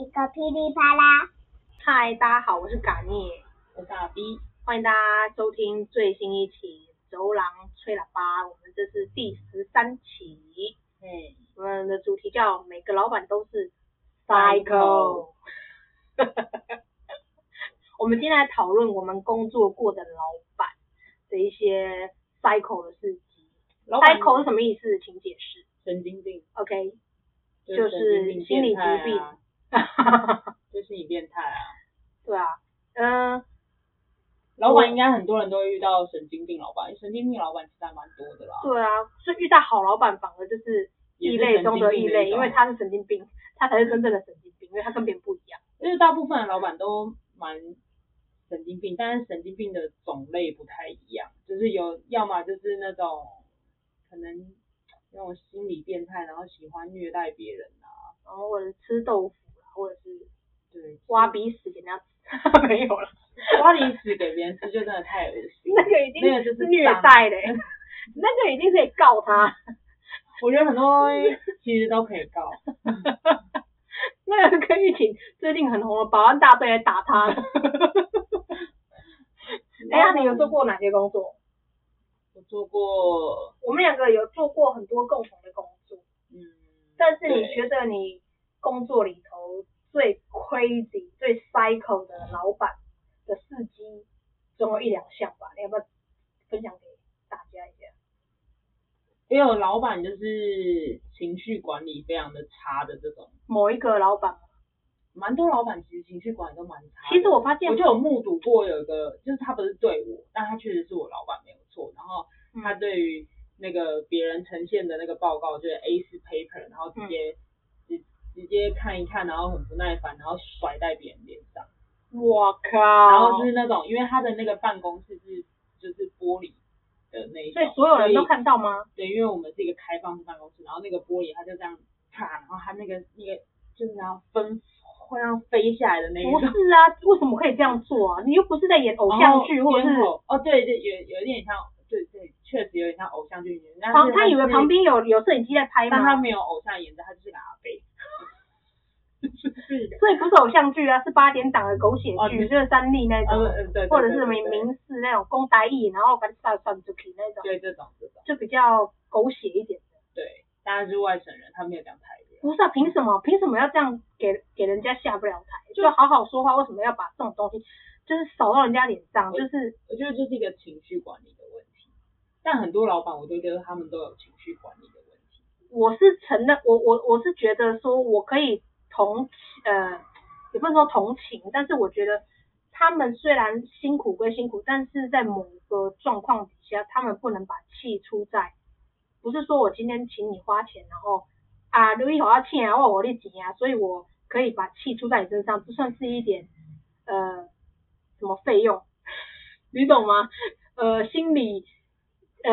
一个噼里啪啦。嗨，大家好，我是嘎聂，我是阿 B，欢迎大家收听最新一期《走廊吹喇叭》，我们这是第十三期。嗯，我们的主题叫“每个老板都是 Psycho”。我们今天来讨论我们工作过的老板的一些 Psycho 的事迹。Psycho 是什么意思？请解释。神经病。OK，就、就是心理疾病。就是你变态啊。对啊，嗯、呃，老板应该很多人都会遇到神经病老板，神经病老板其实还蛮多的啦。对啊，所以遇到好老板反而就是异类中的异类，因为他是神经病，他才是真正的神经病，因为他跟别人不一样。因为大部分的老板都蛮神经病，但是神经病的种类不太一样，就是有要么就是那种可能那种心理变态，然后喜欢虐待别人啊，然后或者吃豆腐啊，或者是对挖鼻屎给人家。没有了，挖鼻屎给别人吃就真的太恶心。那个已经那个就是虐待嘞，那个已经可以告他。我觉得很多其实都可以告。那个可以请最近很红的保安大队来打他。哎呀，你有做过哪些工作？我做过，我们两个有做过很多共同的工作。嗯。但是你觉得你工作里头？最 crazy、最 psycho 的老板的事迹，总有一两项吧？你要不要分享给大家一下？也有老板就是情绪管理非常的差的这种。某一个老板，蛮多老板其实情绪管理都蛮差。其实我发现，我就有目睹过有一个，就是他不是对我，但他确实是我老板没有错。然后他对于那个别人呈现的那个报告，就是 A4 paper，然后直接。嗯直接看一看，然后很不耐烦，然后甩在别人脸上。我靠！然后就是那种，因为他的那个办公室是就是玻璃的那一种，所以所有人都看到吗？对，因为我们是一个开放式办公室，然后那个玻璃它就这样啪，然后它那个那个就是然后分会让飞下来的那种。不是啊，为什么可以这样做啊？你又不是在演偶像剧，或者是哦对对，有有一点像，对对，确实有点像偶像剧演。旁他以为旁边有有摄影机在拍吗？但他没有偶像演的，他就是个阿飞。所以不是偶像剧啊，是八点档的狗血剧，哦、就是三立那种，或者是民民视那种公台语，然后把它算出去那种，对这种这种，就比较狗血一点的。对，当然是外省人，他没有讲台语。不是啊，凭什么？凭什么要这样给给人家下不了台？就好好说话，为什么要把这种东西就是扫到人家脸上？就是我觉得这是一个情绪管理的问题，但很多老板我都觉得他们都有情绪管理的问题。我是承认，我我我是觉得说我可以。同呃，也不能说同情，但是我觉得他们虽然辛苦归辛苦，但是在某个状况底下，他们不能把气出在，不是说我今天请你花钱，然后啊，如果我要欠啊，我我的钱啊，所以我可以把气出在你身上，这算是一点呃什么费用，你懂吗？呃，心理呃，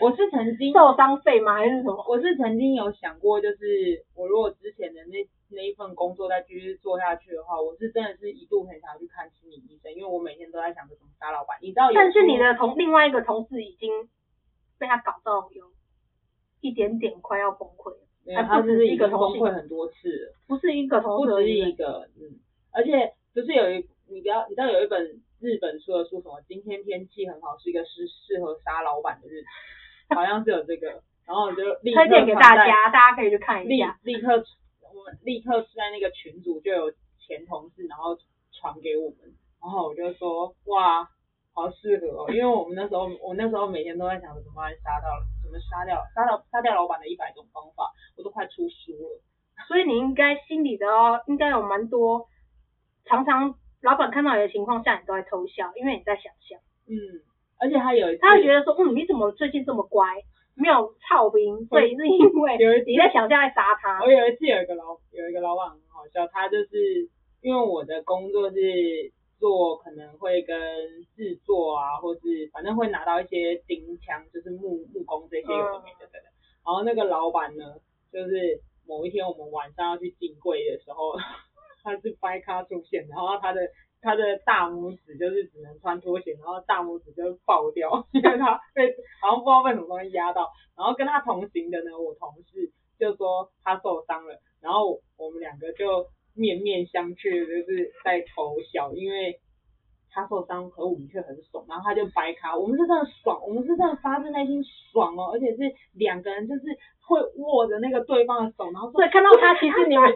我是曾经受伤费吗？还是什么？我是曾经有想过，就是我如果之前的那。那一份工作再继续做下去的话，我是真的是一度很想要去看心理医生，因为我每天都在想着怎么杀老板。你知道，但是你的同另外一个同事已经被他搞到有一点点快要崩溃了，有他是一个崩溃很多次了，不是一个同事，不止一个，嗯，而且不是有一你不要你知道有一本日本出的书什么？今天天气很好，是一个适适合杀老板的日子，好像是有这个，然后我就立刻推荐给大家，大家可以去看一下，立立刻。我们立刻是在那个群组就有前同事，然后传给我们，然后我就说哇，好适合哦，因为我们那时候我那时候每天都在想怎么来杀到怎么杀掉杀掉杀掉老板的一百种方法，我都快出书了。所以你应该心里的哦，应该有蛮多，常常老板看到你的情况下，你都在偷笑，因为你在想象。嗯，而且他有他会觉得说，嗯，你怎么最近这么乖？没有操兵，所以是因为有一你在想象在杀他。我有一次有一个老有一个老板很好笑，他就是因为我的工作是做可能会跟制作啊，或是反正会拿到一些钉枪，就是木木工这些有的没的的。然后那个老板呢，就是某一天我们晚上要去进柜的时候，他是掰咖出现，然后他的。他的大拇指就是只能穿拖鞋，然后大拇指就爆掉，因为他被好像不知道被什么东西压到。然后跟他同行的呢，我同事就说他受伤了，然后我们两个就面面相觑，就是在偷笑，因为他受伤，可我们却很爽，然后他就掰卡，我们是真的爽，我们是真的发自内心爽哦，而且是两个人就是会握着那个对方的手，然后对，看到他其实你们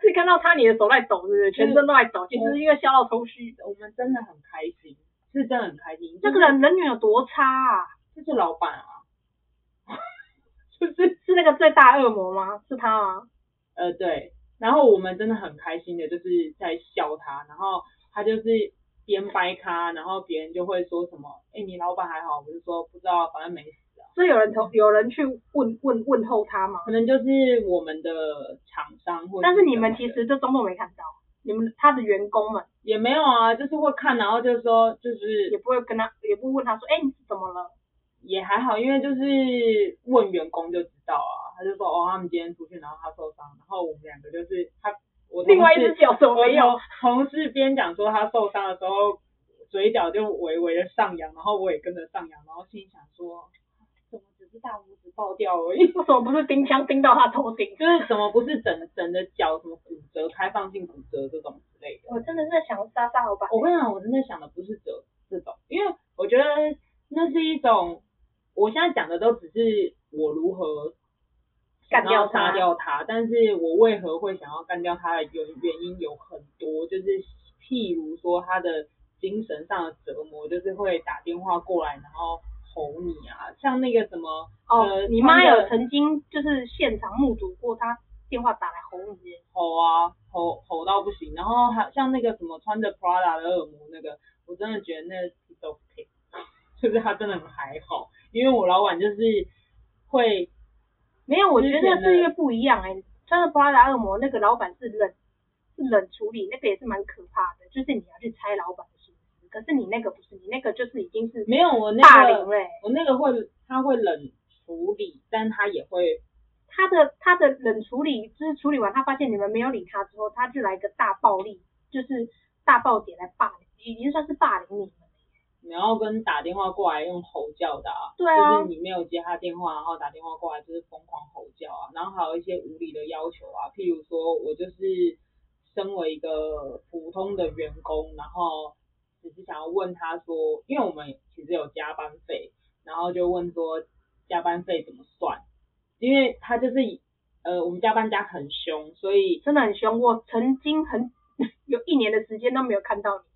是看到他你的手在抖，是不是？全身都在抖，其实是因为笑到抽虚，我们真的很开心，是真的很开心。这个人人缘有多差啊？就是老板啊。就是是那个最大恶魔吗？是他吗？呃，对。然后我们真的很开心的，就是在笑他。然后他就是边掰咖，然后别人就会说什么：“哎，你老板还好？”我就说不知道，反正没死啊。所以有人投有人去问问问候他吗？可能就是我们的厂商或者。但是你们其实就中都没看到，你们他的员工们也没有啊，就是会看，然后就说就是也不会跟他，也不会问他说：“哎，你是怎么了？”也还好，因为就是问员工就知道啊，他就说哦，他们今天出去，然后他受伤，然后我们两个就是他，我另外一只脚怎么没有？同事边讲说他受伤的时候，嘴角就微微的上扬，然后我也跟着上扬，然后心里想说，怎么只是大拇指爆掉而已？为什么不是钉枪钉到他头顶？就是怎么不是整整的脚什么骨折、开放性骨折这种之类的？我真的是在想杀杀老板。我跟你讲，我真的想的不是这这种，因为我觉得那是一种。我现在讲的都只是我如何想要杀掉他，但是我为何会想要干掉他的原原因有很多，就是譬如说他的精神上的折磨，就是会打电话过来，然后吼你啊，像那个什么，哦，呃、你妈有曾经就是现场目睹过他电话打来吼你，吼啊，吼吼到不行，然后还像那个什么穿着 Prada 的恶魔那个，我真的觉得那都 OK，就是他真的很还好。因为我老板就是会，没有，我觉得是因为不一样哎、欸。穿着 Prada 恶魔那个老板是冷，是冷处理，那个也是蛮可怕的，就是你要去猜老板的心思。可是你那个不是，你那个就是已经是没有我那个霸凌嘞。我那个会，他会冷处理，但他也会，他的他的冷处理就是处理完，他发现你们没有理他之后，他就来一个大暴力，就是大爆点来霸凌，已经算是霸凌你们。然后跟打电话过来用吼叫的啊，对啊，就是你没有接他电话，然后打电话过来就是疯狂吼叫啊，然后还有一些无理的要求啊，譬如说我就是身为一个普通的员工，然后只是想要问他说，因为我们其实有加班费，然后就问说加班费怎么算，因为他就是呃我们加班加很凶，所以真的很凶，我曾经很 有一年的时间都没有看到你。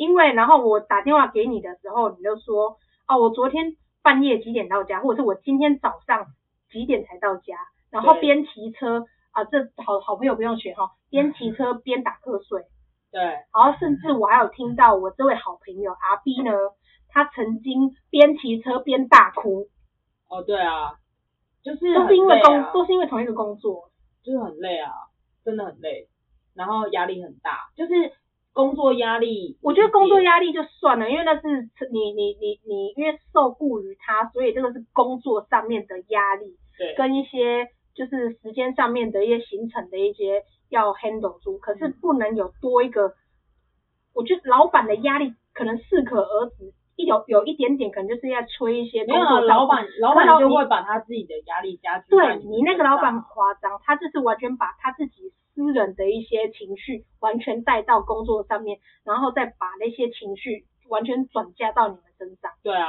因为，然后我打电话给你的时候，你就说，哦，我昨天半夜几点到家，或者是我今天早上几点才到家，然后边骑车啊，这好好朋友不用学哈，边骑车边打瞌睡。对，然后甚至我还有听到我这位好朋友阿 B 呢，他曾经边骑车边大哭。哦，对啊，就是都是因为工，都是因为同一个工作，就是很累啊，真的很累，然后压力很大，就是。工作压力，我觉得工作压力就算了，因为那是你你你你因为受雇于他，所以这个是工作上面的压力，对，跟一些就是时间上面的一些行程的一些要 handle 住，可是不能有多一个，嗯、我觉得老板的压力可能适可而止，一有有一点点可能就是要催一些工作上，没有老板老板就会把他自己的压力加剧，对你那个老板很夸张，他就是完全把他自己。私人的一些情绪完全带到工作上面，然后再把那些情绪完全转嫁到你们身上。对啊，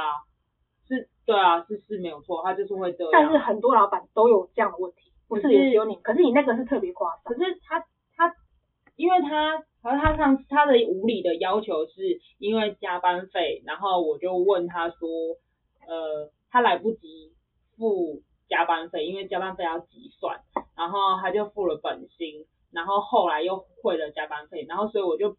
是，对啊，是是没有错，他就是会这样。但是很多老板都有这样的问题，不是也只有你，可是你那个是特别夸张。可是他他，因为他和他上次他的无理的要求是因为加班费，然后我就问他说，呃，他来不及付加班费，因为加班费要计算，然后他就付了本薪。然后后来又汇了加班费，然后所以我就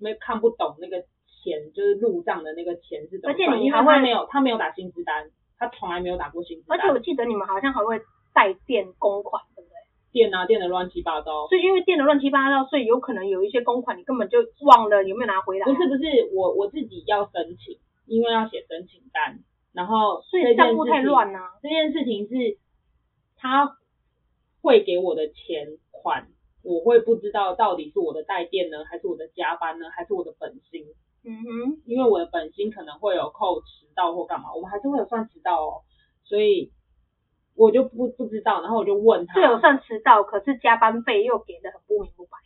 没看不懂那个钱，就是入账的那个钱是怎么算。而且你还会没有，他没有打薪资单，他从来没有打过薪资单。而且我记得你们好像还会带垫公款，对不对？垫啊，垫的乱七八糟。所以因为垫的乱七八糟，所以有可能有一些公款你根本就忘了有没有拿回来。不是不是，我我自己要申请，因为要写申请单，然后所以账户太乱了。这件事情是他汇给我的钱款。我会不知道到底是我的带电呢，还是我的加班呢，还是我的本薪？嗯哼，因为我的本薪可能会有扣迟到或干嘛，我们还是会有算迟到哦，所以我就不不知道，然后我就问他，是有算迟到，可是加班费又给的很不明不白。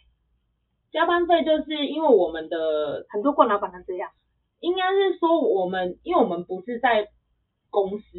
加班费就是因为我们的很多惯老板都这样，应该是说我们，因为我们不是在公司，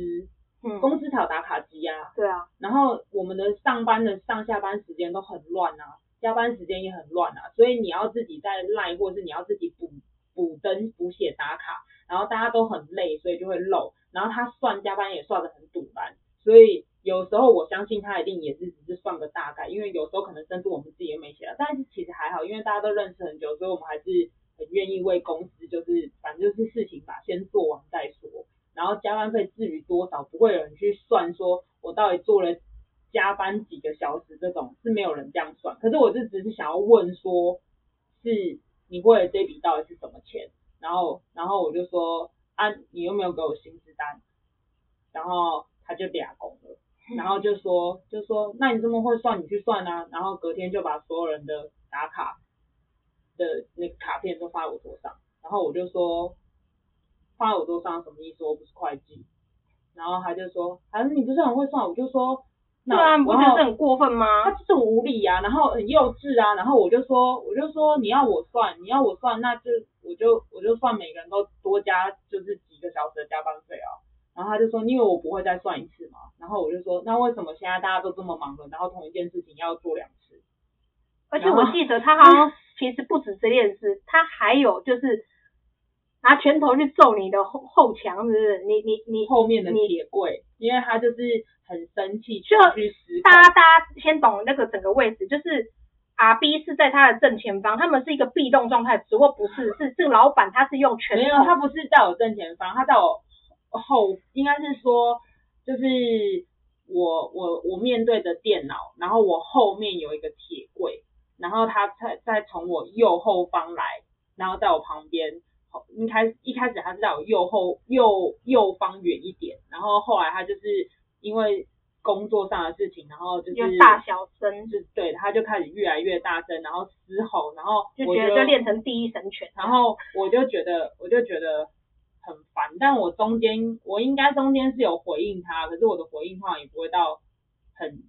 嗯，公司才有打卡机啊，对啊，然后我们的上班的上下班时间都很乱啊，加班时间也很乱啊，所以你要自己在赖，或是你要自己补补登补写打卡，然后大家都很累，所以就会漏，然后他算加班也算的很堵班，所以。有时候我相信他一定也是只是算个大概，因为有时候可能甚至我们自己也没写了，但是其实还好，因为大家都认识很久，所以我们还是很愿意为公司，就是反正就是事情吧，先做完再说。然后加班费至于多少，不会有人去算说我到底做了加班几个小时这种，是没有人这样算。可是我就只是想要问说，是你为了这笔到底是什么钱？然后然后我就说啊，你有没有给我薪资单？然后他就俩工了。然后就说，就说，那你这么会算，你去算啊。然后隔天就把所有人的打卡的那个卡片都发我桌上。然后我就说，发我桌上什么意思？我不是会计。然后他就说，反正你不是很会算。我就说，那不觉得很过分吗？他就是无理啊，然后很幼稚啊。然后我就说，我就说你要我算，你要我算，那就我就我就算每个人都多加就是几个小时的加班费啊。然后他就说，因为我不会再算一次嘛。然后我就说，那为什么现在大家都这么忙了，然后同一件事情要做两次？而且我记得他好像其实不止这件事，他还有就是拿拳头去揍你的后后墙，是不是？你你你后面的铁柜，因为他就是很生气，就大家大家先懂那个整个位置，就是 R B 是在他的正前方，他们是一个被动状态，只不过不是是这个老板他是用拳头，没有，他不是在我正前方，他在我。后应该是说，就是我我我面对着电脑，然后我后面有一个铁柜，然后他再再从我右后方来，然后在我旁边，一开一开始他是在我右后右右方远一点，然后后来他就是因为工作上的事情，然后就是大小声，就对，他就开始越来越大声，然后嘶吼，然后就觉得就练成第一神犬，然后我就觉得我就觉得。很烦，但我中间我应该中间是有回应他，可是我的回应话也不会到很，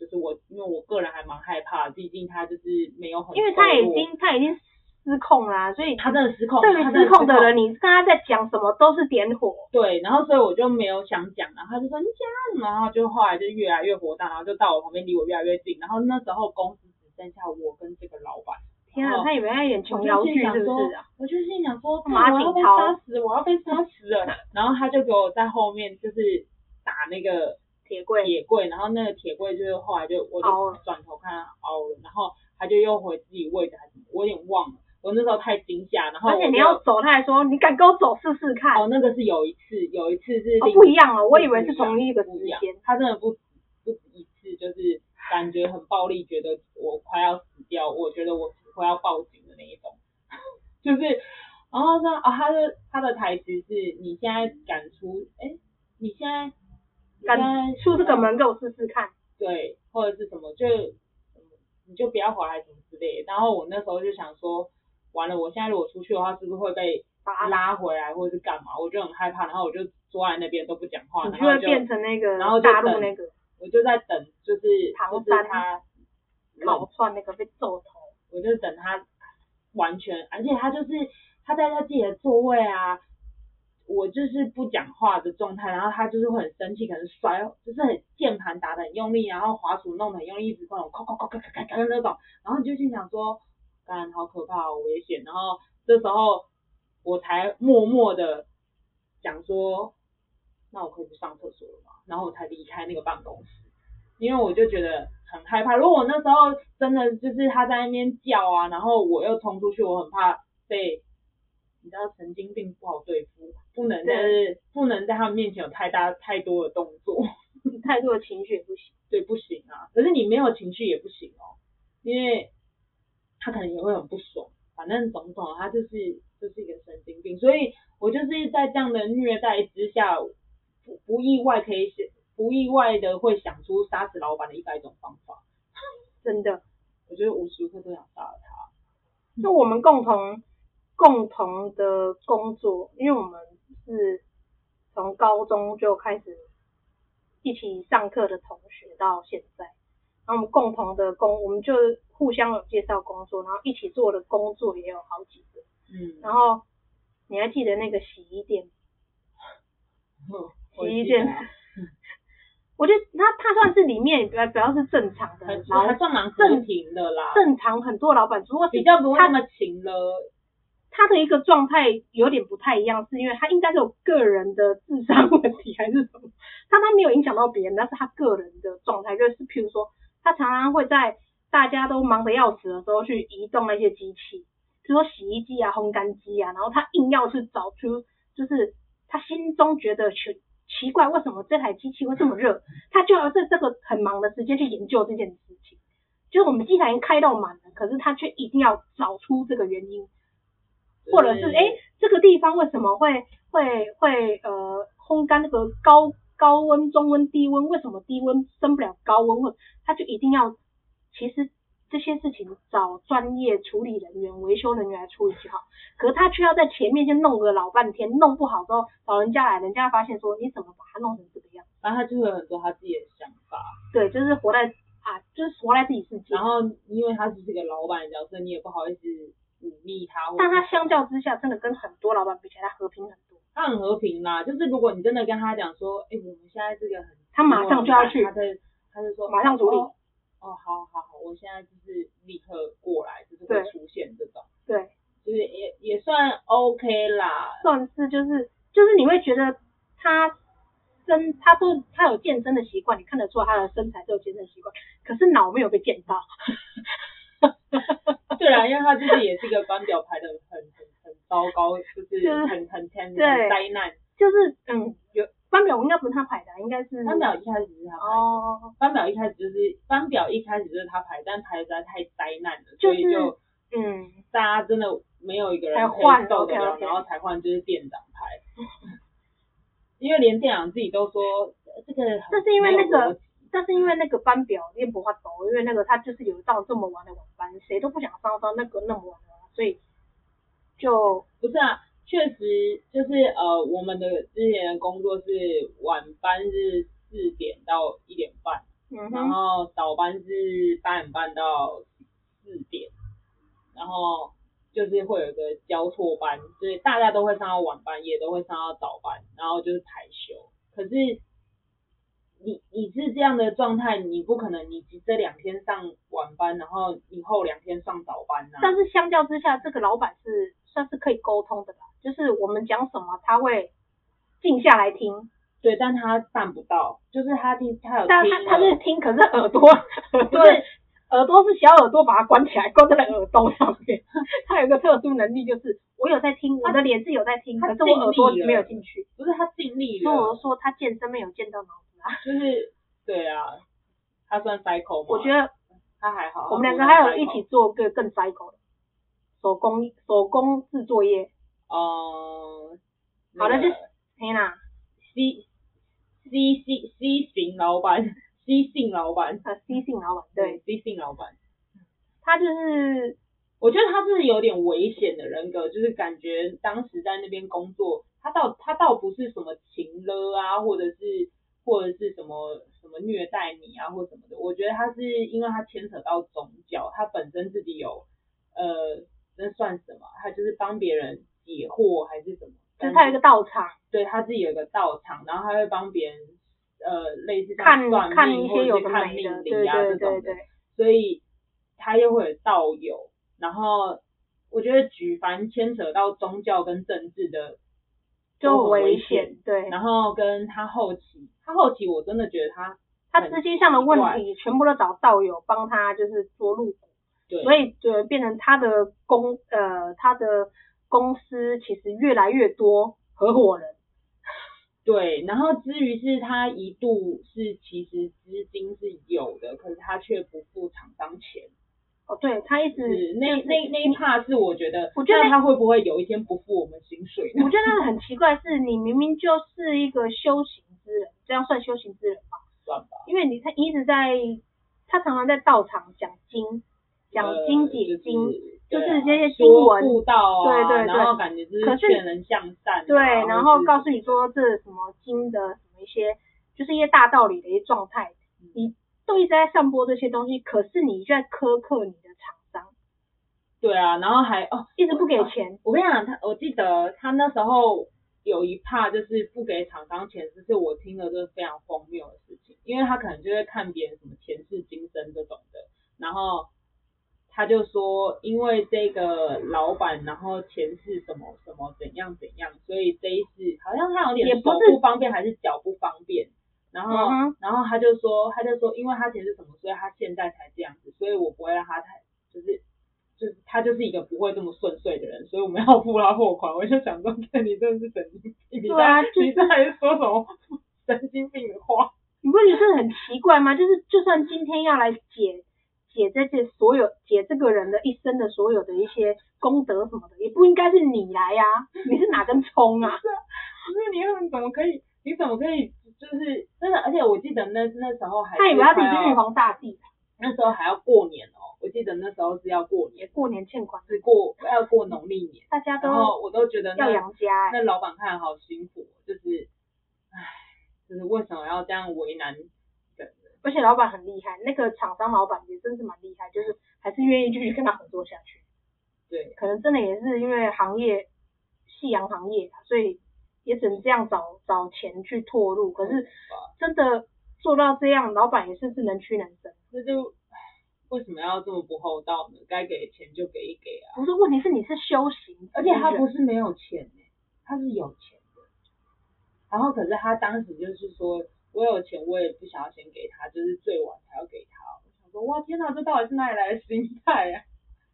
就是我因为我个人还蛮害怕，毕竟他就是没有很，因为他已经他已经失控啦、啊，所以他真的失控。对于失控的人，你跟他在讲什么都是点火。对，然后所以我就没有想讲，然后他就说你讲，然后就后来就越来越火大，然后就到我旁边离我越来越近，然后那时候公司只剩下我跟这个老板。天啊，他以为他演琼瑶剧是不是啊？我就心想说，马景涛，我要被杀死，我要被杀死了。然后他就给我在后面就是打那个铁柜，铁柜，然后那个铁柜就是后来就我就转头看他凹了，然后他就又回自己位置我有点忘了。我那时候太惊吓，然后而且你要走，他还说你敢跟我走试试看。哦，那个是有一次，有一次是哦不一样了，我以为是同一个时间。他真的不不止一次，就是感觉很暴力，觉得我快要死掉，我觉得我。会要报警的那一种，就是，然后说啊，他的他的台词是：你现在敢出，哎，你现在敢出这个门给我试试看，对，或者是什么，就你就不要回来什么之类的。然后我那时候就想说，完了，我现在如果出去的话，是不是会被拉回来，或者是干嘛？我就很害怕，然后我就坐在那边都不讲话，你就会变成那个，然后大陆那个，我就在等，就是唐山他烤串那个被揍头。我就等他完全，而且他就是他在他自己的座位啊，我就是不讲话的状态，然后他就是会很生气，可能摔，就是很键盘打得很用力，然后滑鼠弄得很用力，一直那种咔咔咔咔咔咔那种，然后你就心想说，干，好可怕，好危险，然后这时候我才默默的讲说，那我可以去上厕所了吗？然后我才离开那个办公室，因为我就觉得。很害怕，如果我那时候真的就是他在那边叫啊，然后我又冲出去，我很怕被，你知道神经病不好对付，不能在不能在他们面前有太大太多的动作，太多的情绪也不行，对，不行啊。可是你没有情绪也不行哦，因为他可能也会很不爽，反正总统他就是就是一个神经病，所以我就是在这样的虐待之下，不不意外可以写。不意外的会想出杀死老板的一百种方法，真的，我觉得无时无刻都想杀了他。就我们共同共同的工作，因为我们是从高中就开始一起上课的同学，到现在，然后我们共同的工，我们就互相有介绍工作，然后一起做的工作也有好几个。嗯，然后你还记得那个洗衣店？嗯，洗衣店。我觉得他他算是里面比较比较是正常的，然后还算蛮正平的啦。正常很多老板，如果比较不会那么勤了。他的一个状态有点不太一样，是因为他应该是有个人的智商 问题还是什么？他他没有影响到别人，但是他个人的状态就是，譬如说，他常常会在大家都忙得要死的时候去移动那些机器，比如说洗衣机啊、烘干机啊，然后他硬要去找出，就是他心中觉得全。奇怪，为什么这台机器会这么热？他就要在这个很忙的时间去研究这件事情。就是我们机台已经开到满了，可是他却一定要找出这个原因，或者是哎，这个地方为什么会会会呃烘干那个高高温、中温、低温，为什么低温升不了高温？或他就一定要其实。这些事情找专业处理人员、维修人员来处理就好，可是他却要在前面先弄个老半天，弄不好之后找人家来，人家发现说你怎么把它弄成这个样？然后他就会有很多他自己的想法。对，就是活在啊，就是活在自己世界。然后因为他只是个老板的角色，你也不好意思忤逆他。但他相较之下，真的跟很多老板比起来，他和平很多。他很和平啦，就是如果你真的跟他讲说，哎，我们现在这个很，他马上就要去，他就他就说马上处理。哦哦，好好好，我现在就是立刻过来，就是会出现这种，对，就是也也算 OK 啦，算是就是就是你会觉得他身他都他有健身的习惯，你看得出来他的身材都有健身习惯，可是脑没有被健到。对啊，因为他就是也是一个班表排的很很很糟糕，就是很很很灾难，就是嗯有。班表应该不是他排的，应该是班表一开始是他排的。哦，班表一开始就是班表一开始就是他排，但排的实在太灾难了，就是、所以就嗯，大家真的没有一个人可以受得了，然后才换就是店长排。因为连店长自己都说这个，这是因为那个，这是因为那个班表练不发抖，因为那个他就是有到这么晚的晚班，谁都不想上到那个那么晚的，所以就不是啊。确实，就是呃，我们的之前的工作是晚班是四点到一点半，嗯、然后早班是八点半到四点，然后就是会有一个交错班，所以大家都会上到晚班，也都会上到早班，然后就是排休。可是你你是这样的状态，你不可能你这两天上晚班，然后以后两天上早班啊。但是相较之下，这个老板是算是可以沟通的吧？就是我们讲什么，他会静下来听，对，但他办不到，就是他听，他有听，但他他是听，可是耳朵，对，耳朵是小耳朵，把它关起来，关在了耳洞上面。他有个特殊能力，就是我有在听，我的脸是有在听，可是我耳朵没有进去。不是他尽力了，所以我说他健身没有见到脑子啊。就是对啊，他算 psycho 吗？我觉得他还好。我们两个还有一起做个更 psycho 的手工手工制作业。哦、uh, 好的，就是天哪，C C C C 型老板，C 姓老板，呃，C 姓老板，对，C 姓老板，他就是，我觉得他是有点危险的人格，就是感觉当时在那边工作，他倒他倒不是什么情勒啊，或者是或者是什么什么虐待你啊，或什么的，我觉得他是因为他牵扯到宗教，他本身自己有，呃，那算什么？他就是帮别人。解惑还是什么？就是他有一个道场，对他自己有一个道场，然后他会帮别人，呃，类似看算命看一些有的看命理啊这种的，对对对对，所以他又会有道友，然后我觉得举凡牵扯到宗教跟政治的就很危险，对，然后跟他后期，他后期我真的觉得他他资金上的问题全部都找道友帮他就是做入股，对，所以就变成他的公呃他的。公司其实越来越多合伙人，对，然后至于是他一度是其实资金是有的，可是他却不付厂商钱。哦，对，他一直那那那一 part 是我觉得，我觉得他会不会有一天不付我们薪水呢？我觉得很奇怪，是你明明就是一个修行之人，这样算修行之人吧？算吧，因为你他一直在，他常常在道场讲经，讲经解经。呃就是就是这些经文，道啊，对对对，然后感觉就是劝人向善，啊，对，然后告诉你说这什么经的什么一些，就是一些大道理的一些状态，你都一直在散播这些东西，可是你就在苛刻你的厂商。对啊，然后还哦，一直不给钱。我跟你讲，他我记得他那时候有一怕就是不给厂商钱，就是我听了就是非常荒谬的事情，因为他可能就会看别人什么前世今生这种的，然后。他就说，因为这个老板，然后前世什么什么怎样怎样，所以这一次好像他有点手不方便还是脚不方便，然后、嗯、然后他就说，他就说，因为他前世什么，所以他现在才这样子，所以我不会让他太就是就是他就是一个不会这么顺遂的人，所以我们要付他货款。我就想说，你真的是神经病，对啊，你这还是说什么神经病的话？你不觉得很奇怪吗？就是就算今天要来解。解这些所有解这个人的一生的所有的一些功德什么的，也不应该是你来呀、啊，你是哪根葱啊？不是你又怎么可以？你怎么可以？就是真的，而且我记得那那时候还他以为他自己是玉皇大帝，那时候还要过年哦，我记得那时候是要过年，过年欠款是过要过农历年，大家都我都觉得要养家、欸，那老板看好辛苦，就是唉，就是为什么要这样为难？而且老板很厉害，那个厂商老板也真是蛮厉害，就是还是愿意继续跟他合作下去。对，可能真的也是因为行业，夕阳行业，所以也只能这样找找钱去拓入。可是真的做到这样，老板也是智能屈能伸。那就为什么要这么不厚道呢？该给钱就给一给啊。不是，问题是你是修行，而且他不是没有钱，他是有钱的。然后可是他当时就是说。我有钱，我也不想要先给他，就是最晚才要给他。我想说，哇，天哪，这到底是哪里来的心态啊？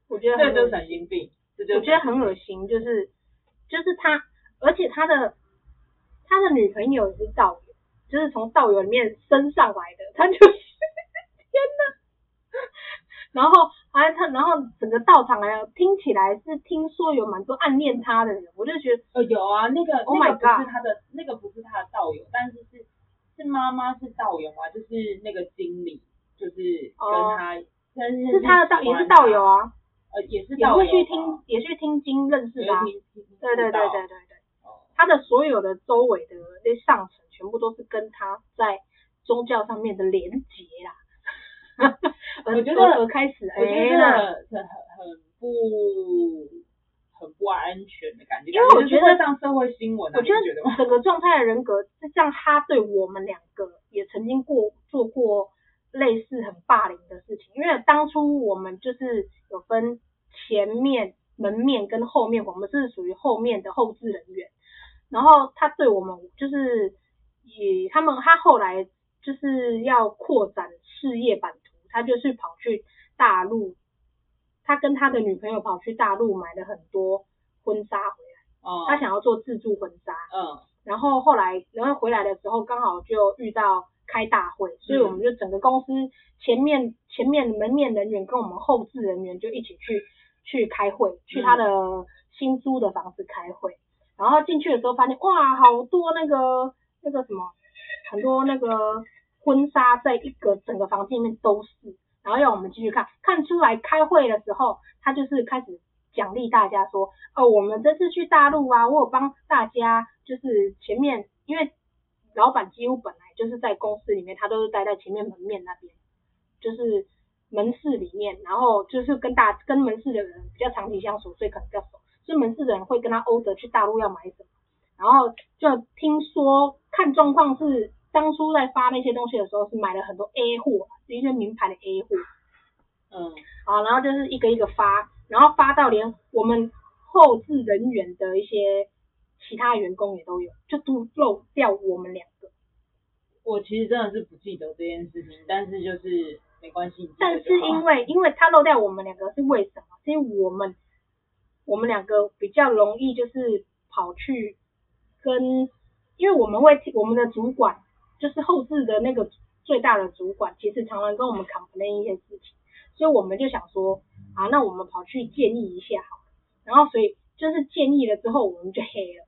我觉得这就是神经病，这就我觉得很恶心，就是就是他，而且他的他的女朋友也是道友，就是从道友里面升上来的，他就是 天哪，然后还他，然后整个道场来听起来是听说有蛮多暗恋他的人，我就觉得呃有啊，那个 Oh my God，那个不是他的，那个不是他的道友，但是是。是妈妈是道友啊，就是那个经理，就是跟他，哦、是，他的道，也是道友啊，呃，也是道友，也会去听，也去听经认识他，对对对对对对，哦、他的所有的周围的那些上层，全部都是跟他在宗教上面的连结 啦。我觉得开始，我觉得很很很不。很不安全的感觉，因为我觉得上社会新闻，我觉得整个状态的人格，就像他对我们两个也曾经过做过类似很霸凌的事情。因为当初我们就是有分前面门面跟后面，我们是属于后面的后置人员。然后他对我们就是以他们，他后来就是要扩展事业版图，他就是跑去大陆。他跟他的女朋友跑去大陆买了很多婚纱回来，哦，他想要做自助婚纱，嗯，然后后来然后回来的时候刚好就遇到开大会，所以我们就整个公司前面前面门面人员跟我们后置人员就一起去去开会，去他的新租的房子开会，然后进去的时候发现哇，好多那个那个什么，很多那个婚纱在一个整个房间里面都是。然后要我们继续看，看出来开会的时候，他就是开始奖励大家说，哦，我们这次去大陆啊，我有帮大家，就是前面，因为老板几乎本来就是在公司里面，他都是待在前面门面那边，就是门市里面，然后就是跟大跟门市的人比较长期相处，所以可能比较熟，所以门市的人会跟他欧着去大陆要买什么，然后就听说看状况是。当初在发那些东西的时候，是买了很多 A 货，一些名牌的 A 货，嗯，好，然后就是一个一个发，然后发到连我们后置人员的一些其他员工也都有，就都漏掉我们两个。我其实真的是不记得这件事情，但是就是没关系。但是因为因为他漏掉我们两个是为什么？是因为我们我们两个比较容易就是跑去跟，因为我们会我们的主管。就是后置的那个最大的主管，其实常常跟我们 complain 一些事情，所以我们就想说，啊，那我们跑去建议一下好了，然后所以就是建议了之后，我们就黑了，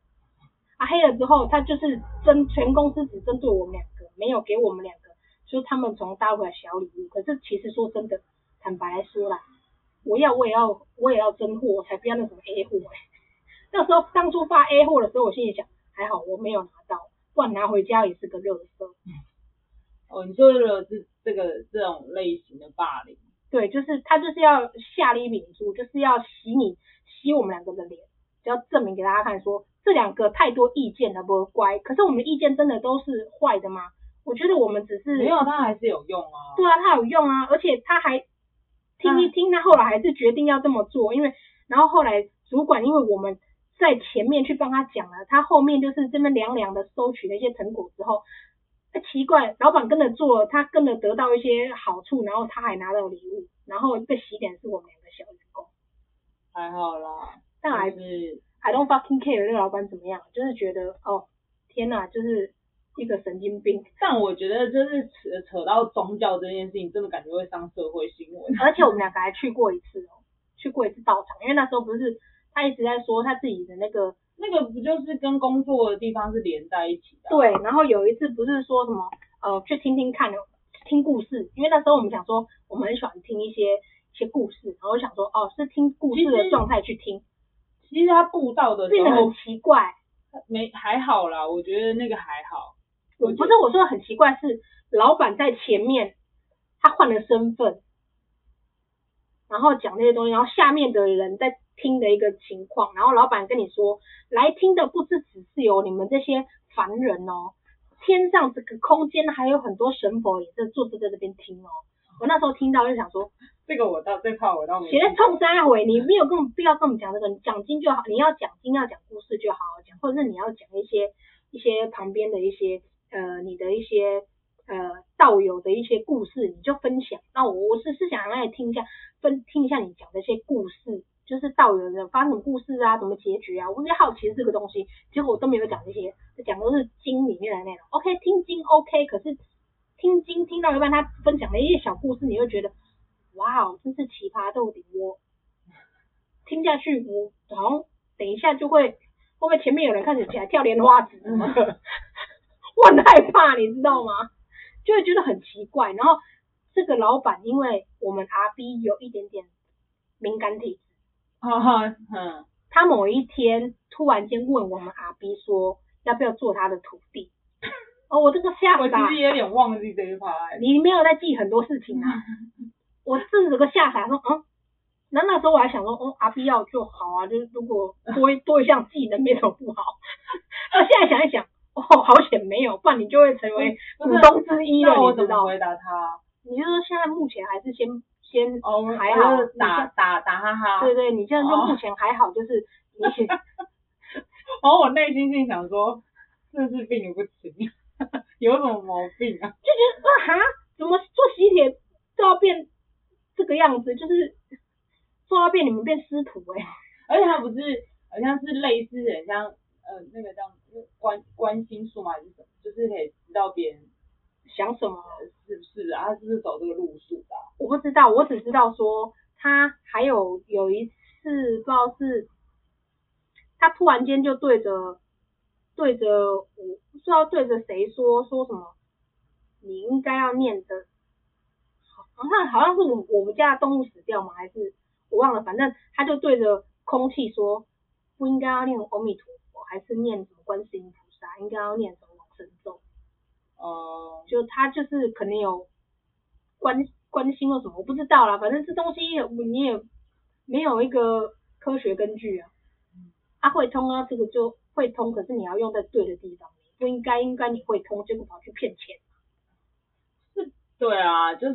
啊，黑了之后，他就是针全公司只针对我们两个，没有给我们两个，就是他们从大回来小礼物。可是其实说真的，坦白来说啦，我要我也要我也要真货，我才不要那什么 A 货哎。那时候当初发 A 货的时候，我心里想，还好我没有拿到。不然拿回家也是个垃圾。哦，你说的是这个这种类型的霸凌？对，就是他就是要下力抿住，就是要洗你洗我们两个的脸，就要证明给大家看说，说这两个太多意见了，不乖。可是我们的意见真的都是坏的吗？我觉得我们只是没有，他还是有用啊。对啊，他有用啊，而且他还听一听，他后来还是决定要这么做，因为然后后来主管因为我们在前面去帮他讲了，他后面就是这么凉凉的收取了一些成果之后，奇怪，老板跟着做了，他跟着得到一些好处，然后他还拿到礼物，然后被洗脸是我们两个小员工，还好啦，但还是 I don't fucking care 那个老板怎么样，就是觉得哦天哪，就是。一个神经病，但我觉得就是扯扯到宗教这件事情，真的感觉会上社会新闻。而且我们两个还去过一次哦，去过一次道场，因为那时候不是他一直在说他自己的那个那个不就是跟工作的地方是连在一起的？对，然后有一次不是说什么呃去听听看，听故事，因为那时候我们想说我们很喜欢听一些一些故事，然后我想说哦是听故事的状态去听，其实他布道的变得很奇怪，没还好啦，我觉得那个还好。我不是我说的很奇怪，是老板在前面，他换了身份，然后讲那些东西，然后下面的人在听的一个情况，然后老板跟你说，来听的不是只是有你们这些凡人哦，天上这个空间还有很多神佛也在坐着在这边听哦。我那时候听到就想说，这个我倒最怕我倒没。其实冲三回，你没有跟我必要跟我们讲这个，你讲经就好，你要讲经要讲故事就好好讲，或者是你要讲一些一些旁边的一些。呃，你的一些呃道友的一些故事，你就分享。那我我是是想让你听一下，分听一下你讲的一些故事，就是道友的发生什么故事啊，什么结局啊，我比较好奇这个东西。结果我都没有讲这些，讲都是经里面的内容。OK，听经 OK，可是听经听到一半，他分享的一些小故事，你会觉得哇哦，真是奇葩到底。我听下去，我好像等一下就会，会不会前面有人开始起来跳莲花指？我很害怕，你知道吗？就会觉得很奇怪。然后这个老板，因为我们 R B 有一点点敏感体质，哈哈，嗯，他某一天突然间问我们阿 B 说，要不要做他的徒弟？哦，我这个吓傻，我其实有点忘记这一块。你没有在记很多事情啊？我这这个吓傻说，嗯，那那时候我还想说，哦阿 B 要就好啊，就是如果多一 多一项技能没什么不好。那现在想一想。哦，好险没有，不然你就会成为股东之一了，你知道？回答他，你就说现在目前还是先先哦还好，打打打哈哈。对对，你现在就目前还好，就是你。然后我内心心想说，是不是病不轻，有什么毛病啊？就觉得啊哈，怎么做喜帖都要变这个样子，就是做到变你们变师徒哎，而且他不是好像是类似很像呃那个叫。关关心术嘛，还是什么？就是可以知道别人想什么，是不是啊？他是不是走这个路数的？我不知道，我只知道说他还有有一次不知道是，他突然间就对着对着我不知道对着谁说说什么，你应该要念的，好像好像是我我们家的动物死掉吗？还是我忘了，反正他就对着空气说，不应该要念阿弥陀佛。还是念什么观世音菩萨，应该要念什么往生咒？哦、uh，就他就是可能有关关心或什么，我不知道啦。反正这东西你也没有一个科学根据啊。啊、会通啊，这个就会通，可是你要用在对的地方，不应该应该你会通，结果跑去骗钱。是，对啊，就是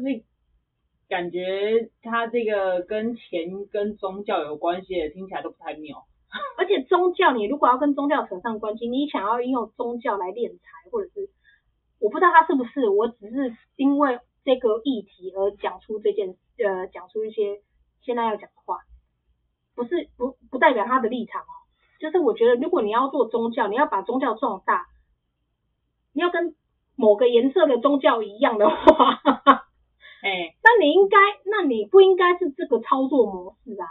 感觉他这个跟钱跟宗教有关系的，听起来都不太妙。而且宗教，你如果要跟宗教扯上关系，你想要用宗教来敛财，或者是我不知道他是不是，我只是因为这个议题而讲出这件，呃，讲出一些现在要讲的话，不是不不代表他的立场哦，就是我觉得如果你要做宗教，你要把宗教壮大，你要跟某个颜色的宗教一样的话，哎、欸，那你应该，那你不应该是这个操作模式啊。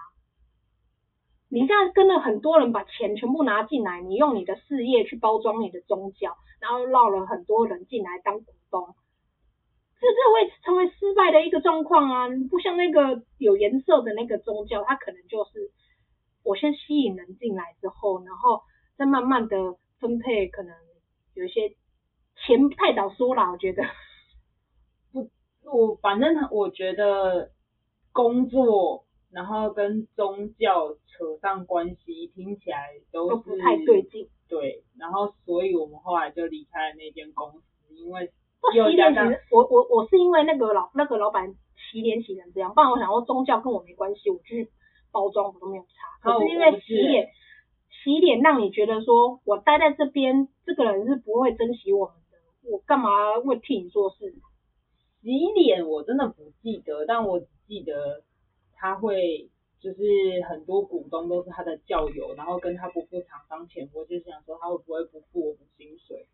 你现在跟了很多人把钱全部拿进来，你用你的事业去包装你的宗教，然后绕了很多人进来当股东，这这会成为失败的一个状况啊！不像那个有颜色的那个宗教，它可能就是我先吸引人进来之后，然后再慢慢的分配，可能有一些钱太早说了，我觉得不。我反正我觉得工作，然后跟宗教扯上关系，听起来都是都不太对劲。对，然后所以我们后来就离开了那间公司，因为洗脸洗，我我我是因为那个老那个老板洗脸洗成这样，不然我想说宗教跟我没关系，我去包装我都没有差。可是因为洗脸洗脸让你觉得说我待在这边，这个人是不会珍惜我们的，我干嘛会替你做事？洗脸我真的不记得，但我只记得他会就是很多股东都是他的教友，然后跟他不付厂商钱，我就想说他会不会不付我们薪水？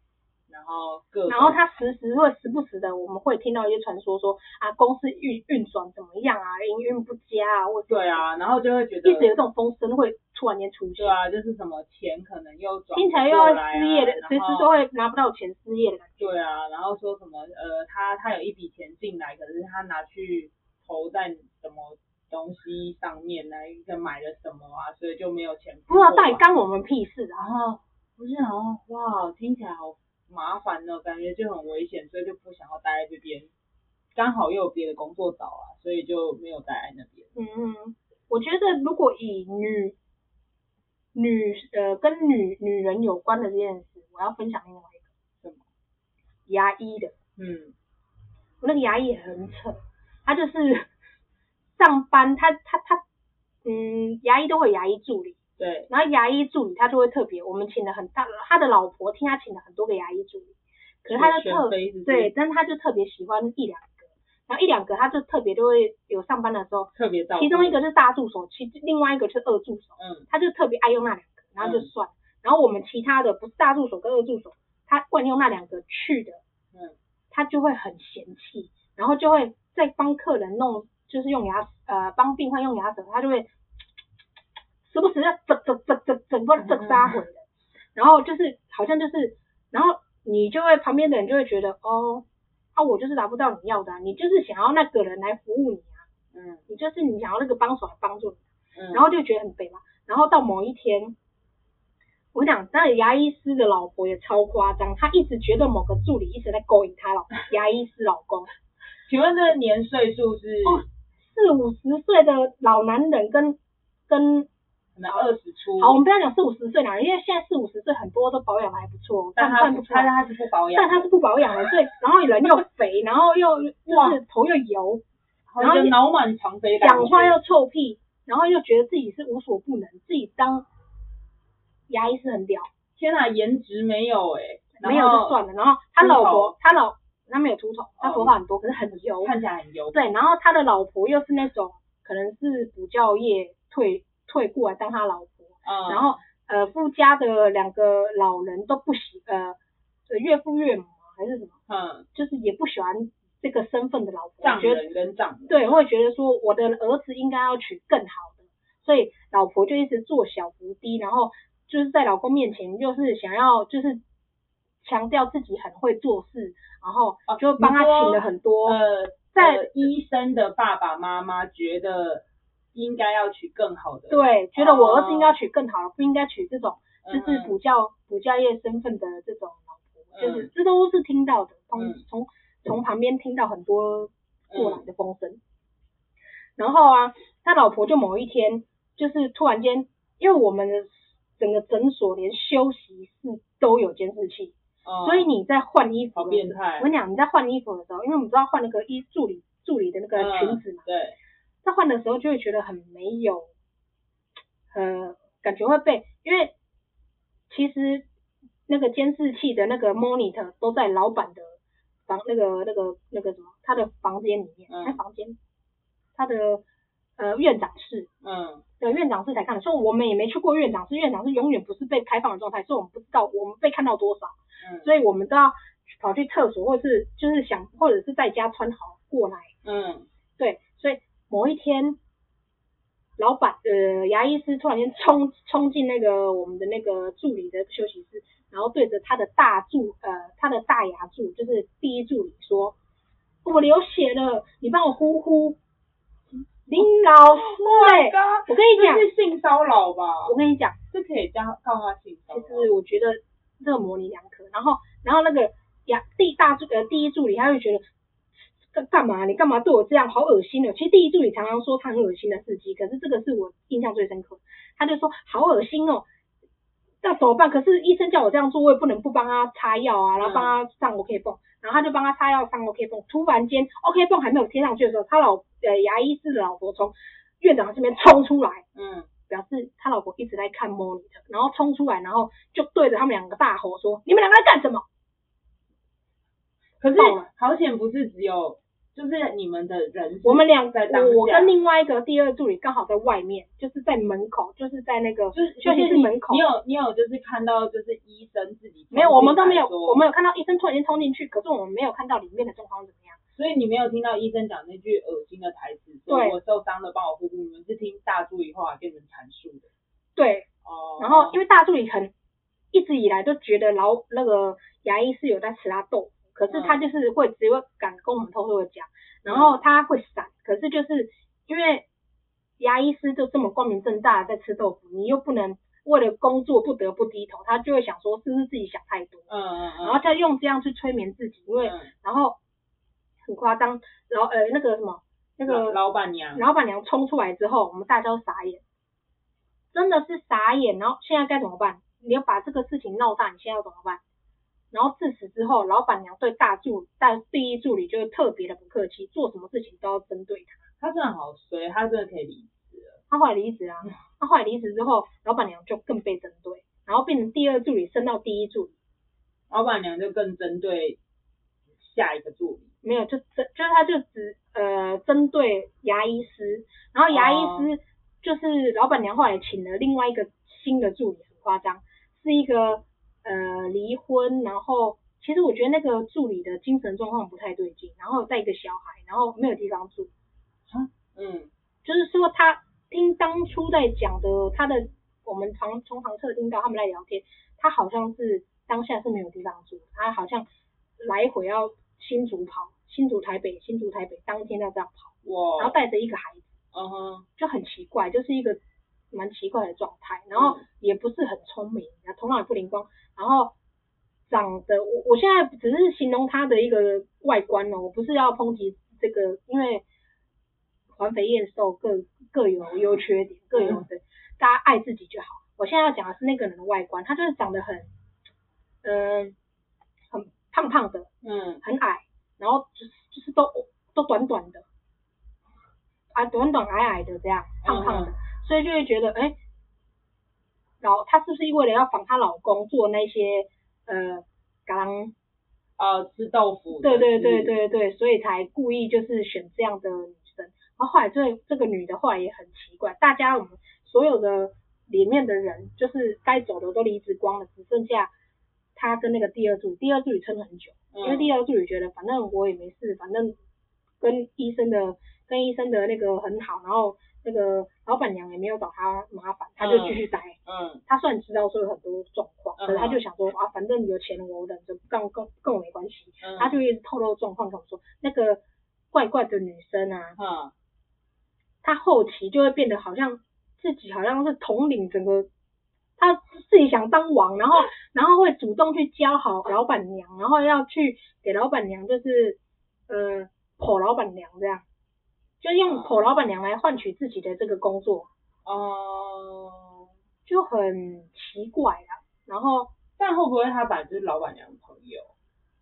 然后各然后他时时会时不时的，我们会听到一些传说说啊，公司运运转怎么样啊，营运不佳啊，或对啊，然后就会觉得一直有这种风声会突然间出现，对啊，就是什么钱可能又转、啊，听起来又要失业的，随时都会拿不到钱失业的感觉。对啊，然后说什么呃，他他有一笔钱进来，可是他拿去投在什么东西上面来，跟买了什么啊，所以就没有钱。不知道到底干我们屁事，然后不是，然后哇，听起来好。麻烦哦，感觉就很危险，所以就不想要待在这边。刚好又有别的工作找啊，所以就没有待在那边。嗯，我觉得如果以女女呃跟女女人有关的这件事，我要分享另外一个什么牙医的。嗯，我那个牙医也很扯，他就是上班，他他他，嗯，牙医都会牙医助理。对，然后牙医助理他就会特别，我们请了很大，他的老婆听他请了很多个牙医助理，可是他就特对，但是他就特别喜欢一两个，然后一两个他就特别就会有上班的时候特别，其中一个是大助手，其另外一个是二助手，嗯，他就特别爱用那两个，然后就算，嗯、然后我们其他的不是大助手跟二助手，他惯用那两个去的，嗯，他就会很嫌弃，然后就会在帮客人弄，就是用牙呃帮病患用牙齿，他就会。时不时要整整整整整个整杀回的，然后就是好像就是，然后你就会旁边的人就会觉得哦，啊我就是达不到你要的，啊，你就是想要那个人来服务你啊，嗯，你就是你想要那个帮手来帮助你，嗯，然后就觉得很悲嘛。然后到某一天，我讲那个牙医师的老婆也超夸张，她一直觉得某个助理一直在勾引她老 牙医师老公。请问这个年岁数是？哦，四五十岁的老男人跟跟。那二十出，好，我们不要讲四五十岁了，因为现在四五十岁很多都保养的还不错，但他不出来，他是不保养，但他是不保养的，所以然后人又肥，然后又 就是头又油，然后脑满肠肥，讲话又臭屁，然后又觉得自己是无所不能，自己当牙医是很屌，天哪，颜值没有诶、欸，没有就算了，然后他老婆，他老他没有秃头，他头发很多，可是很油，看起来很油，对，然后他的老婆又是那种可能是补教业退。退过来当他老婆，嗯、然后呃夫家的两个老人都不喜呃岳父岳母还是什么，嗯，就是也不喜欢这个身份的老婆，丈人跟丈人，对，会觉得说我的儿子应该要娶更好的，所以老婆就一直做小伏低，然后就是在老公面前就是想要就是强调自己很会做事，然后就帮他请了很多呃在、呃、医生的爸爸妈妈觉得。应该要娶更好的，对，觉得我儿子应该要娶更好的，哦、不应该娶这种就是补教补教业身份的这种老婆，嗯、就是这都是听到的，从从从旁边听到很多过来的风声。嗯、然后啊，他老婆就某一天就是突然间，因为我们的整个诊所连休息室都有监视器，哦、所以你在换衣服的时候，我跟你讲，你在换衣服的时候，因为我们知道换那个衣助理助理的那个裙子嘛，嗯、对。在换的时候就会觉得很没有，呃，感觉会被，因为其实那个监视器的那个 monitor 都在老板的房那个那个那个什么他的房间里面，在、嗯、房间，他的呃院长室，嗯，的院长室才看的，所以我们也没去过院长室，院长室永远不是被开放的状态，所以我们不知道我们被看到多少，嗯，所以我们都要跑去厕所，或者是就是想或者是在家穿好过来，嗯，对，所以。某一天，老板呃牙医师突然间冲冲进那个我们的那个助理的休息室，然后对着他的大助呃他的大牙助就是第一助理说：“我流血了，你帮我呼呼。”林老师，我跟你讲，这是性骚扰吧？我跟你讲，这可以叫告他性骚扰。其实我觉得这个模棱两可。然后然后那个牙第大助呃第一助理他就觉得。干干嘛？你干嘛对我这样？好恶心哦！其实第一助理常常说他很恶心的事迹，可是这个是我印象最深刻。他就说好恶心哦，那怎么办？可是医生叫我这样做，我也不能不帮他擦药啊，然后帮他上 OK 泵，然后他就帮他擦药上 OK 泵。突然间 OK 泵还没有贴上去的时候，他老呃牙医师的老婆从院长这边冲出来，嗯。表示他老婆一直在看 monitor，然后冲出来，然后就对着他们两个大吼说：“你们两个在干什么？”可是好险不是只有，就是你们的人，我们两个，我跟另外一个第二助理刚好在外面，就是在门口，就是在那个就是休息室门口。你有你有就是看到就是医生自己没有，我们都没有，我们有看到医生突然间冲进去，可是我们没有看到里面的状况怎么样。所以你没有听到医生讲那句恶心的台我受伤了，帮我护护。你们是听大助理后来跟你们阐述的。对，哦。然后因为大助理很一直以来都觉得老那个牙医是有在吃他豆腐，可是他就是会只会敢跟我们偷偷的讲，然后他会闪，可是就是因为牙医师就这么光明正大的在吃豆腐，你又不能为了工作不得不低头，他就会想说是不是自己想太多，嗯嗯嗯，然后再用这样去催眠自己，因为然后。很夸张，然后呃那个什么那个老板娘，老板娘冲出来之后，我们大家都傻眼，真的是傻眼。然后现在该怎么办？你要把这个事情闹大，你现在要怎么办？然后自此之后，老板娘对大助大第一助理就是特别的不客气，做什么事情都要针对他。他真的好衰，他真的可以离职了。他后来离职啊，他后来离职之后，老板娘就更被针对，然后变成第二助理升到第一助理，老板娘就更针对下一个助理。没有，就针就是他就只呃针对牙医师，然后牙医师就是老板娘后来请了另外一个新的助理，很夸张，是一个呃离婚，然后其实我觉得那个助理的精神状况不太对劲，然后带一个小孩，然后没有地方住，啊，嗯，就是说他听当初在讲的他的，我们常从旁侧听到他们在聊天，他好像是当下是没有地方住，他好像来回要。新竹跑，新竹台北，新竹台北，当天要这样跑，哇，然后带着一个孩子，嗯哼，就很奇怪，就是一个蛮奇怪的状态，然后也不是很聪明，然后头脑也不灵光，然后长得，我我现在只是形容他的一个外观哦，我不是要抨击这个，因为环肥燕瘦各各有优缺点，各有的，大家爱自己就好。我现在要讲的是那个人的外观，他就是长得很，嗯、呃。胖胖的，嗯，很矮，然后就是就是都都短短的，啊，短短矮矮的这样，胖胖的，嗯、所以就会觉得，哎，然后她是不是为了要仿她老公做那些呃刚呃吃豆腐？对对对对对，所以才故意就是选这样的女生。然后后来这这个女的后来也很奇怪，大家我们所有的里面的人，就是该走的都离职光了，只剩下。他跟那个第二助理，第二助理撑很久，嗯、因为第二助理觉得反正我也没事，反正跟医生的跟医生的那个很好，然后那个老板娘也没有找他麻烦，他就继续待。嗯，他虽然知道说有很多状况，嗯、可是他就想说啊，反正有钱我忍着，跟跟跟我没关系。嗯、他就一直透露状况跟我说，那个怪怪的女生啊，嗯，他后期就会变得好像自己好像是统领整个。他自己想当王，然后然后会主动去教好老板娘，然后要去给老板娘就是呃捧老板娘这样，就用捧老板娘来换取自己的这个工作，哦、嗯，就很奇怪啦。然后但会不会他本来就是老板娘的朋友？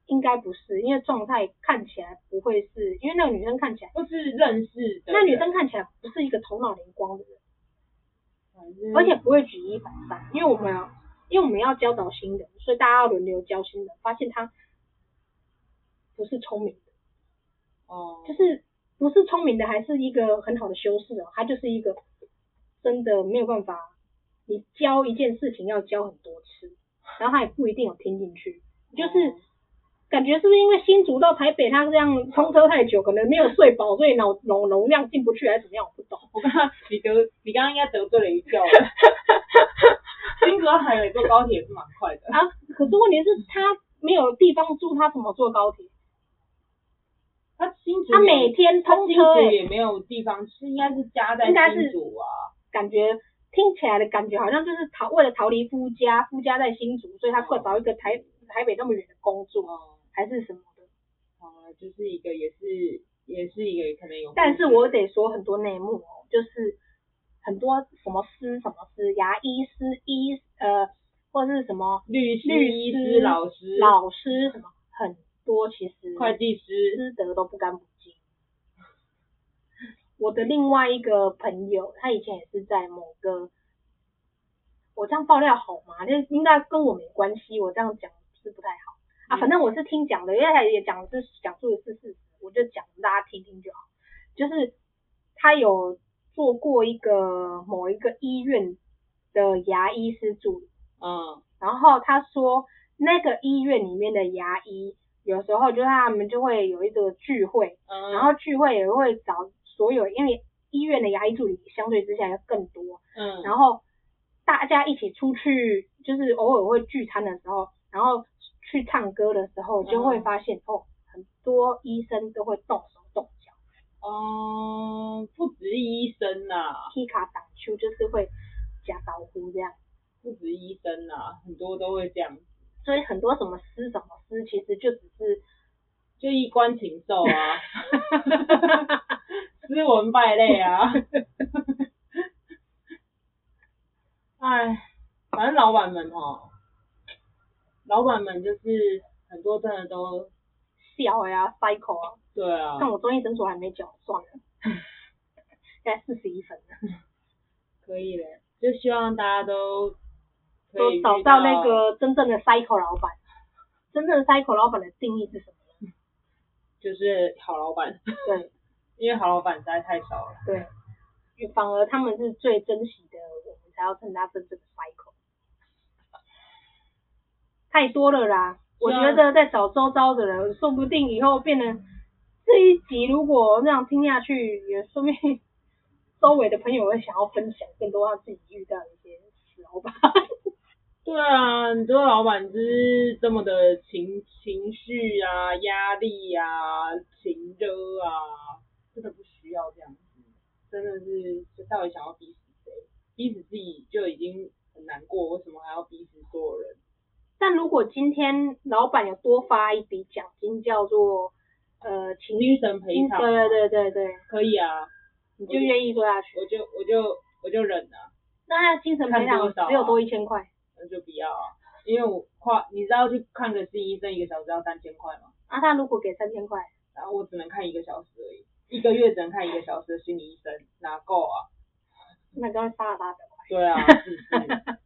应该不是，因为状态看起来不会是，因为那个女生看起来不是认识的，那女生看起来不是一个头脑灵光的人。而且不会举一反三，因为我们要，因为我们要教导新人，所以大家要轮流教新人。发现他不是聪明的，哦，就是不是聪明的，还是一个很好的修饰哦。他就是一个真的没有办法，你教一件事情要教很多次，然后他也不一定有听进去，就是。感觉是不是因为新竹到台北，他这样通车太久，可能没有睡饱，所以脑脑容量进不去，还是怎么样？我不懂。我刚刚你得你刚刚应该得罪了一票。新竹到台北坐高铁也是蛮快的啊，可是问题是他没有地方住，他怎么坐高铁？他新竹他每天通车也没有地方吃，应该是家在新竹啊。感觉听起来的感觉好像就是逃为了逃离夫家，夫家在新竹，所以他会找一个台台北那么远的工作。还是什么的，啊，就是一个也是也是一个可能有，但是我得说很多内幕哦，就是很多什么师什么师，牙医师医呃或者是什么律师律师老师老师什么很多，其实会计师师德都不干不净。我的另外一个朋友，他以前也是在某个，我这样爆料好吗？就应该跟我没关系，我这样讲是不太好啊。反正我是听讲的，因为他也讲的是讲述的是事实，我就讲大家听听就好。就是他有做过一个某一个医院的牙医师助理，嗯，然后他说那个医院里面的牙医有时候就是他们就会有一个聚会，嗯，然后聚会也会找。所有，因为医院的牙医助理相对之下要更多，嗯，然后大家一起出去，就是偶尔会聚餐的时候，然后去唱歌的时候，就会发现、嗯、哦，很多医生都会动手动脚，哦、嗯，不止医生呐、啊，踢卡挡球就是会假招呼这样，不止医生呐、啊，很多都会这样，所以很多什么师什么师，其实就只是就衣冠禽兽啊。斯文败类啊！哎，反正老板们哈，老板们就是很多真的都笑呀，cycle 啊。对啊。但我中医诊所还没缴，算了。现在四十一分了。可以嘞，就希望大家都都找到那个真正的 cycle 老板。真正的 cycle 老板的定义是什么呢？就是好老板。对。因为好老板实在太少了，对，反而他们是最珍惜的，我们才要趁他真正的 cycle，太多了啦。我觉得在找周遭的人，说不定以后变成这一集，如果那样听下去，也说明周围的朋友会想要分享更多他自己遇到的一些死老板。对啊，很多老板就是这么的情情绪啊、压力啊、情热啊。真的不需要这样子，真的是，就到底想要逼死谁？逼死自己就已经很难过，为什么还要逼死所有人？但如果今天老板有多发一笔奖金，叫做呃精神赔偿，对对对对对，可以啊，你就愿意做下去？我就我就我就，忍了。那精神赔偿只有多一千块，那就不要啊，因为我花，你知道去看个心理医生一个小时要三千块吗？啊，他如果给三千块，然后我只能看一个小时而已。一个月只能看一个小时的心理医生，哪够啊？那刚杀了他的。对啊，是 是。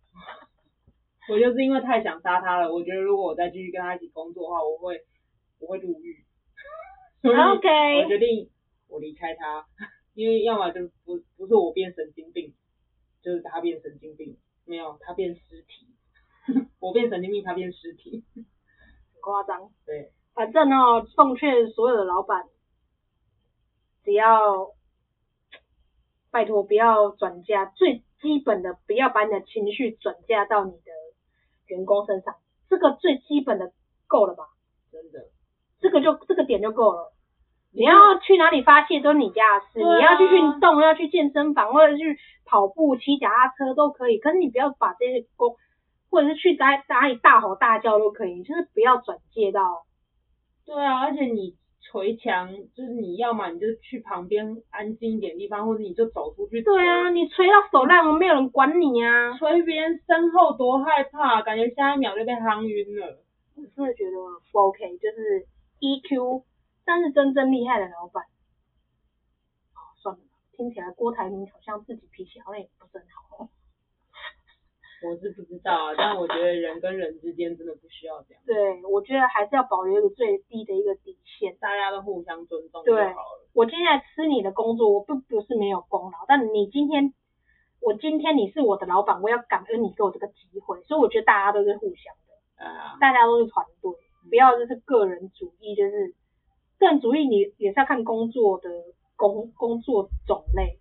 我就是因为太想杀他了，我觉得如果我再继续跟他一起工作的话，我会我会入狱。O K 我决定我离开他，因为要么就不不是我变神经病，就是他变神经病，没有他变尸体，我变神经病，他变尸体，很夸张。对，反正哦，奉劝所有的老板。只要拜托不要转嫁，最基本的不要把你的情绪转嫁到你的员工身上，这个最基本的够了吧？真的，这个就这个点就够了。你要去哪里发泄都是你家的事，啊、你要去运动，要去健身房或者去跑步、骑脚踏车都可以，可是你不要把这些工，或者是去哪哪里大吼大叫都可以，就是不要转介到。对啊，而且你。捶墙就是你要嘛，你就去旁边安静一点地方，或者你就走出去。对啊，你捶到手烂，我没有人管你啊。捶别人身后多害怕，感觉下一秒就被夯晕了。我真的觉得不 OK，就是 EQ，但是真正厉害的老板，哦，算了，听起来郭台铭好像自己脾气好像也不是很好。我是不知道啊，但我觉得人跟人之间真的不需要这样。对，我觉得还是要保留一个最低的一个底线，大家都互相尊重就好了。对，我今天来吃你的工作，我不不是没有功劳，但你今天，我今天你是我的老板，我要感恩你给我这个机会，所以我觉得大家都是互相的，啊，大家都是团队，不要就是个人主义，就是个人主义你也是要看工作的工工作种类，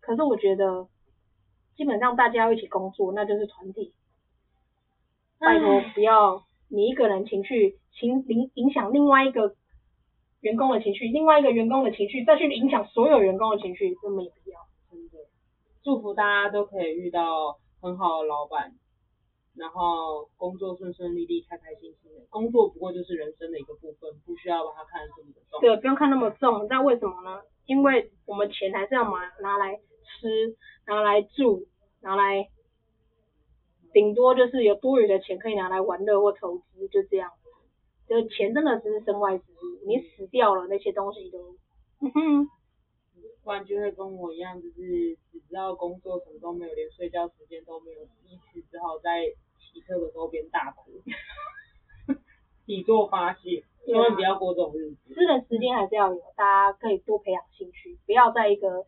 可是我觉得。基本上大家要一起工作，那就是团体。拜托不要你一个人情绪情影影响另外一个员工的情绪，另外一个员工的情绪再去影响所有员工的情绪，这没必要。真的，祝福大家都可以遇到很好的老板，然后工作顺顺利利、开开心心的。工作不过就是人生的一个部分，不需要把它看得这么的重。对，不用看那么重。你知道为什么呢？因为我们钱还是要拿拿来吃，拿来住，拿来，顶多就是有多余的钱可以拿来玩乐或投资，就这样。就钱真的只是身外之物，你死掉了那些东西都，嗯哼。不然就会跟我一样，就是只知道工作，什么都没有，连睡觉时间都没有，因此只好在骑车的时候边大哭，以作发泄。千万不要过这种日子。私人时间还是要有，大家可以多培养兴趣，不要在一个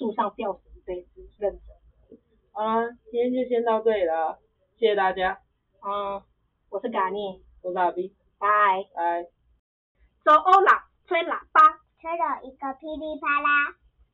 树上吊死一辈子，认真。好了，今天就先到这里了，谢谢大家。嗯，我是嘎尼，我是阿 B，拜拜。走欧啦，吹喇叭，吹了一个噼里啪啦。